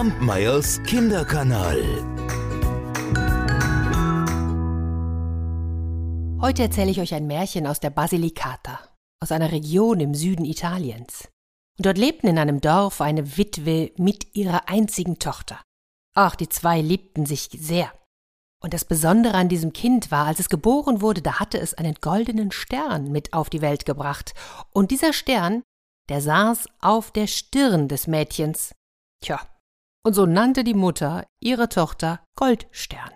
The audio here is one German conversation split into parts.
Kampmeyers Kinderkanal. Heute erzähle ich euch ein Märchen aus der Basilicata, aus einer Region im Süden Italiens. Und dort lebten in einem Dorf eine Witwe mit ihrer einzigen Tochter. Ach, die zwei liebten sich sehr. Und das Besondere an diesem Kind war, als es geboren wurde, da hatte es einen goldenen Stern mit auf die Welt gebracht. Und dieser Stern, der saß auf der Stirn des Mädchens. Tja, und so nannte die Mutter ihre Tochter Goldstern.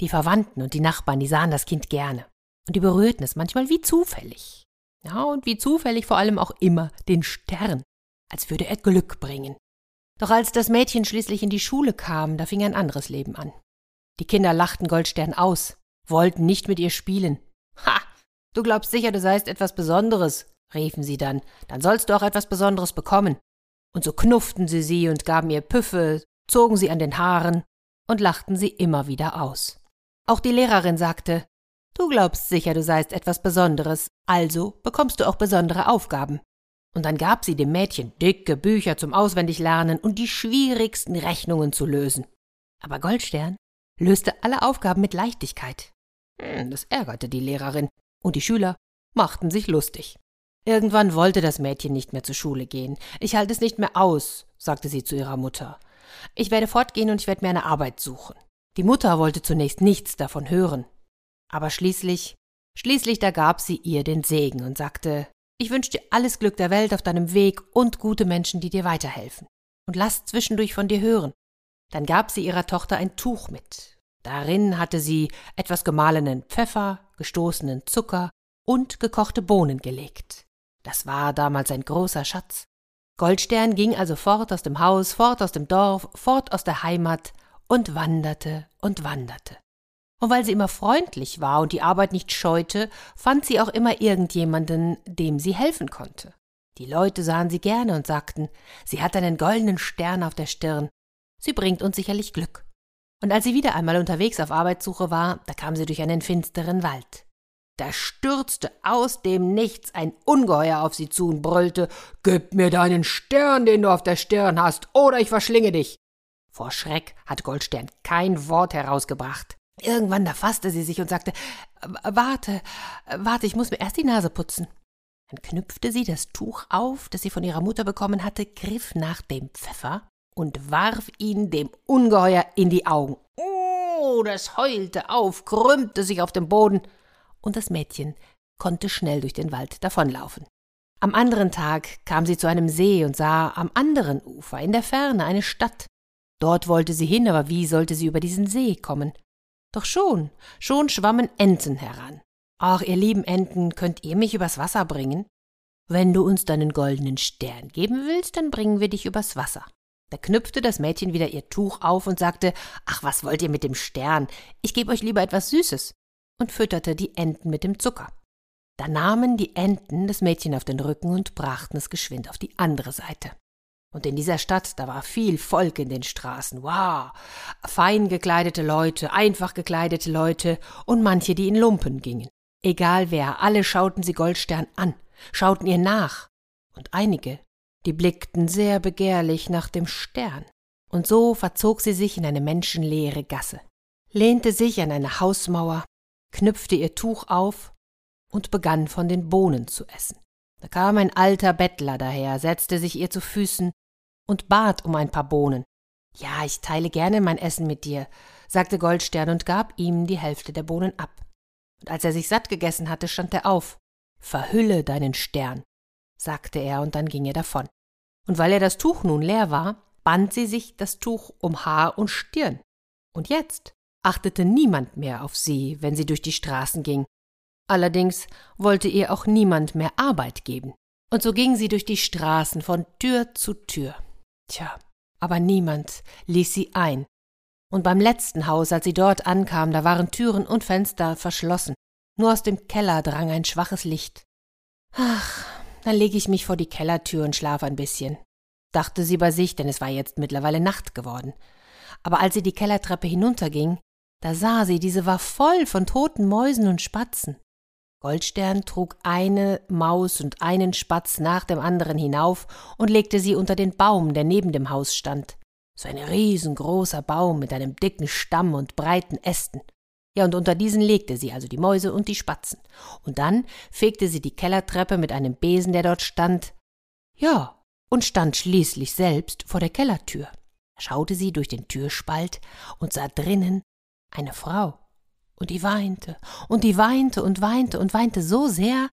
Die Verwandten und die Nachbarn, die sahen das Kind gerne. Und die berührten es manchmal wie zufällig. Ja, und wie zufällig vor allem auch immer den Stern, als würde er Glück bringen. Doch als das Mädchen schließlich in die Schule kam, da fing ein anderes Leben an. Die Kinder lachten Goldstern aus, wollten nicht mit ihr spielen. Ha! Du glaubst sicher, du seist etwas Besonderes, riefen sie dann, dann sollst du auch etwas Besonderes bekommen. Und so knufften sie sie und gaben ihr Püffe, zogen sie an den Haaren und lachten sie immer wieder aus. Auch die Lehrerin sagte, Du glaubst sicher, du seist etwas Besonderes, also bekommst du auch besondere Aufgaben. Und dann gab sie dem Mädchen dicke Bücher zum Auswendiglernen und die schwierigsten Rechnungen zu lösen. Aber Goldstern löste alle Aufgaben mit Leichtigkeit. Hm, das ärgerte die Lehrerin, und die Schüler machten sich lustig. Irgendwann wollte das Mädchen nicht mehr zur Schule gehen. Ich halte es nicht mehr aus, sagte sie zu ihrer Mutter. Ich werde fortgehen und ich werde mir eine Arbeit suchen. Die Mutter wollte zunächst nichts davon hören. Aber schließlich, schließlich da gab sie ihr den Segen und sagte, ich wünsche dir alles Glück der Welt auf deinem Weg und gute Menschen, die dir weiterhelfen. Und lass zwischendurch von dir hören. Dann gab sie ihrer Tochter ein Tuch mit. Darin hatte sie etwas gemahlenen Pfeffer, gestoßenen Zucker und gekochte Bohnen gelegt. Das war damals ein großer Schatz. Goldstern ging also fort aus dem Haus, fort aus dem Dorf, fort aus der Heimat und wanderte und wanderte. Und weil sie immer freundlich war und die Arbeit nicht scheute, fand sie auch immer irgendjemanden, dem sie helfen konnte. Die Leute sahen sie gerne und sagten, sie hat einen goldenen Stern auf der Stirn, sie bringt uns sicherlich Glück. Und als sie wieder einmal unterwegs auf Arbeitssuche war, da kam sie durch einen finsteren Wald. Da stürzte aus dem Nichts ein Ungeheuer auf sie zu und brüllte Gib mir deinen Stern, den du auf der Stirn hast, oder ich verschlinge dich. Vor Schreck hat Goldstern kein Wort herausgebracht. Irgendwann da sie sich und sagte Warte, warte, ich muss mir erst die Nase putzen. Dann knüpfte sie das Tuch auf, das sie von ihrer Mutter bekommen hatte, griff nach dem Pfeffer und warf ihn dem Ungeheuer in die Augen. Oh, das heulte auf, krümmte sich auf dem Boden und das Mädchen konnte schnell durch den Wald davonlaufen. Am anderen Tag kam sie zu einem See und sah am anderen Ufer in der Ferne eine Stadt. Dort wollte sie hin, aber wie sollte sie über diesen See kommen? Doch schon, schon schwammen Enten heran. Ach, ihr lieben Enten, könnt ihr mich übers Wasser bringen? Wenn du uns deinen goldenen Stern geben willst, dann bringen wir dich übers Wasser. Da knüpfte das Mädchen wieder ihr Tuch auf und sagte, Ach, was wollt ihr mit dem Stern? Ich gebe euch lieber etwas Süßes und fütterte die Enten mit dem Zucker. Da nahmen die Enten das Mädchen auf den Rücken und brachten es geschwind auf die andere Seite. Und in dieser Stadt, da war viel Volk in den Straßen. Wow! Fein gekleidete Leute, einfach gekleidete Leute und manche, die in Lumpen gingen. Egal wer, alle schauten sie Goldstern an, schauten ihr nach. Und einige, die blickten sehr begehrlich nach dem Stern. Und so verzog sie sich in eine menschenleere Gasse, lehnte sich an eine Hausmauer knüpfte ihr Tuch auf und begann von den Bohnen zu essen. Da kam ein alter Bettler daher, setzte sich ihr zu Füßen und bat um ein paar Bohnen. Ja, ich teile gerne mein Essen mit dir, sagte Goldstern und gab ihm die Hälfte der Bohnen ab. Und als er sich satt gegessen hatte, stand er auf. Verhülle deinen Stern, sagte er, und dann ging er davon. Und weil er das Tuch nun leer war, band sie sich das Tuch um Haar und Stirn. Und jetzt achtete niemand mehr auf sie, wenn sie durch die Straßen ging. Allerdings wollte ihr auch niemand mehr Arbeit geben. Und so ging sie durch die Straßen von Tür zu Tür. Tja, aber niemand ließ sie ein. Und beim letzten Haus, als sie dort ankam, da waren Türen und Fenster verschlossen. Nur aus dem Keller drang ein schwaches Licht. Ach, dann lege ich mich vor die Kellertür und schlaf ein bisschen, dachte sie bei sich, denn es war jetzt mittlerweile Nacht geworden. Aber als sie die Kellertreppe hinunterging, da sah sie, diese war voll von toten Mäusen und Spatzen. Goldstern trug eine Maus und einen Spatz nach dem anderen hinauf und legte sie unter den Baum, der neben dem Haus stand. so ein riesengroßer Baum mit einem dicken Stamm und breiten Ästen. Ja, und unter diesen legte sie also die Mäuse und die Spatzen. Und dann fegte sie die Kellertreppe mit einem Besen, der dort stand. Ja, und stand schließlich selbst vor der Kellertür. Schaute sie durch den Türspalt und sah drinnen eine Frau. Und die weinte, und die weinte und weinte und weinte so sehr,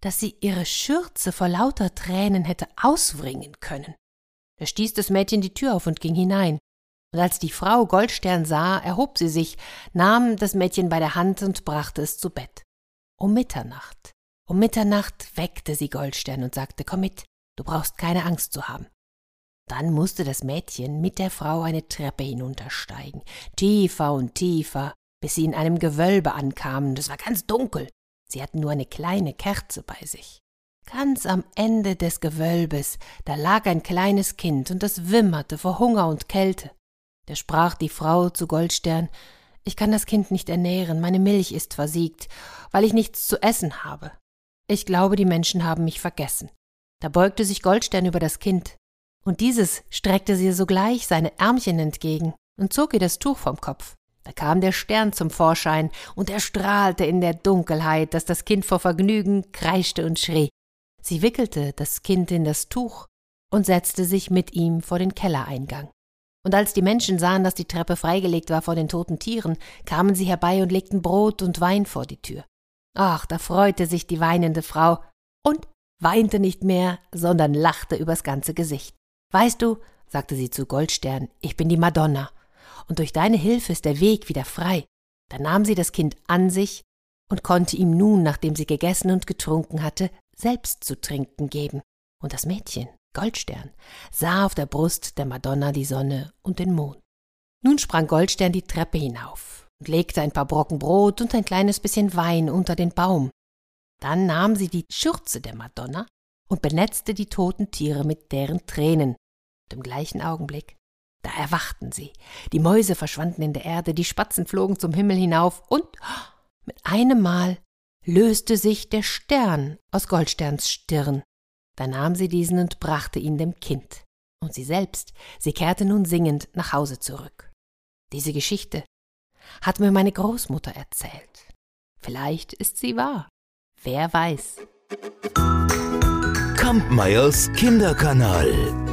dass sie ihre Schürze vor lauter Tränen hätte auswringen können. Da stieß das Mädchen die Tür auf und ging hinein. Und als die Frau Goldstern sah, erhob sie sich, nahm das Mädchen bei der Hand und brachte es zu Bett. Um Mitternacht, um Mitternacht weckte sie Goldstern und sagte, komm mit, du brauchst keine Angst zu haben. Dann musste das Mädchen mit der Frau eine Treppe hinuntersteigen, tiefer und tiefer, bis sie in einem Gewölbe ankamen, das war ganz dunkel. Sie hatten nur eine kleine Kerze bei sich. Ganz am Ende des Gewölbes, da lag ein kleines Kind, und das wimmerte vor Hunger und Kälte. Da sprach die Frau zu Goldstern Ich kann das Kind nicht ernähren, meine Milch ist versiegt, weil ich nichts zu essen habe. Ich glaube, die Menschen haben mich vergessen. Da beugte sich Goldstern über das Kind, und dieses streckte sie sogleich seine Ärmchen entgegen und zog ihr das Tuch vom Kopf. Da kam der Stern zum Vorschein, und er strahlte in der Dunkelheit, dass das Kind vor Vergnügen kreischte und schrie. Sie wickelte das Kind in das Tuch und setzte sich mit ihm vor den Kellereingang. Und als die Menschen sahen, dass die Treppe freigelegt war vor den toten Tieren, kamen sie herbei und legten Brot und Wein vor die Tür. Ach, da freute sich die weinende Frau und weinte nicht mehr, sondern lachte übers ganze Gesicht. Weißt du, sagte sie zu Goldstern, ich bin die Madonna, und durch deine Hilfe ist der Weg wieder frei. Da nahm sie das Kind an sich und konnte ihm nun, nachdem sie gegessen und getrunken hatte, selbst zu trinken geben. Und das Mädchen Goldstern sah auf der Brust der Madonna die Sonne und den Mond. Nun sprang Goldstern die Treppe hinauf und legte ein paar Brocken Brot und ein kleines bisschen Wein unter den Baum. Dann nahm sie die Schürze der Madonna und benetzte die toten Tiere mit deren Tränen. Im gleichen Augenblick, da erwachten sie. Die Mäuse verschwanden in der Erde, die Spatzen flogen zum Himmel hinauf und mit einem Mal löste sich der Stern aus Goldsterns Stirn da nahm sie diesen und brachte ihn dem Kind. Und sie selbst, sie kehrte nun singend nach Hause zurück. Diese Geschichte hat mir meine Großmutter erzählt. Vielleicht ist sie wahr. Wer weiß. Kampmeyers Kinderkanal.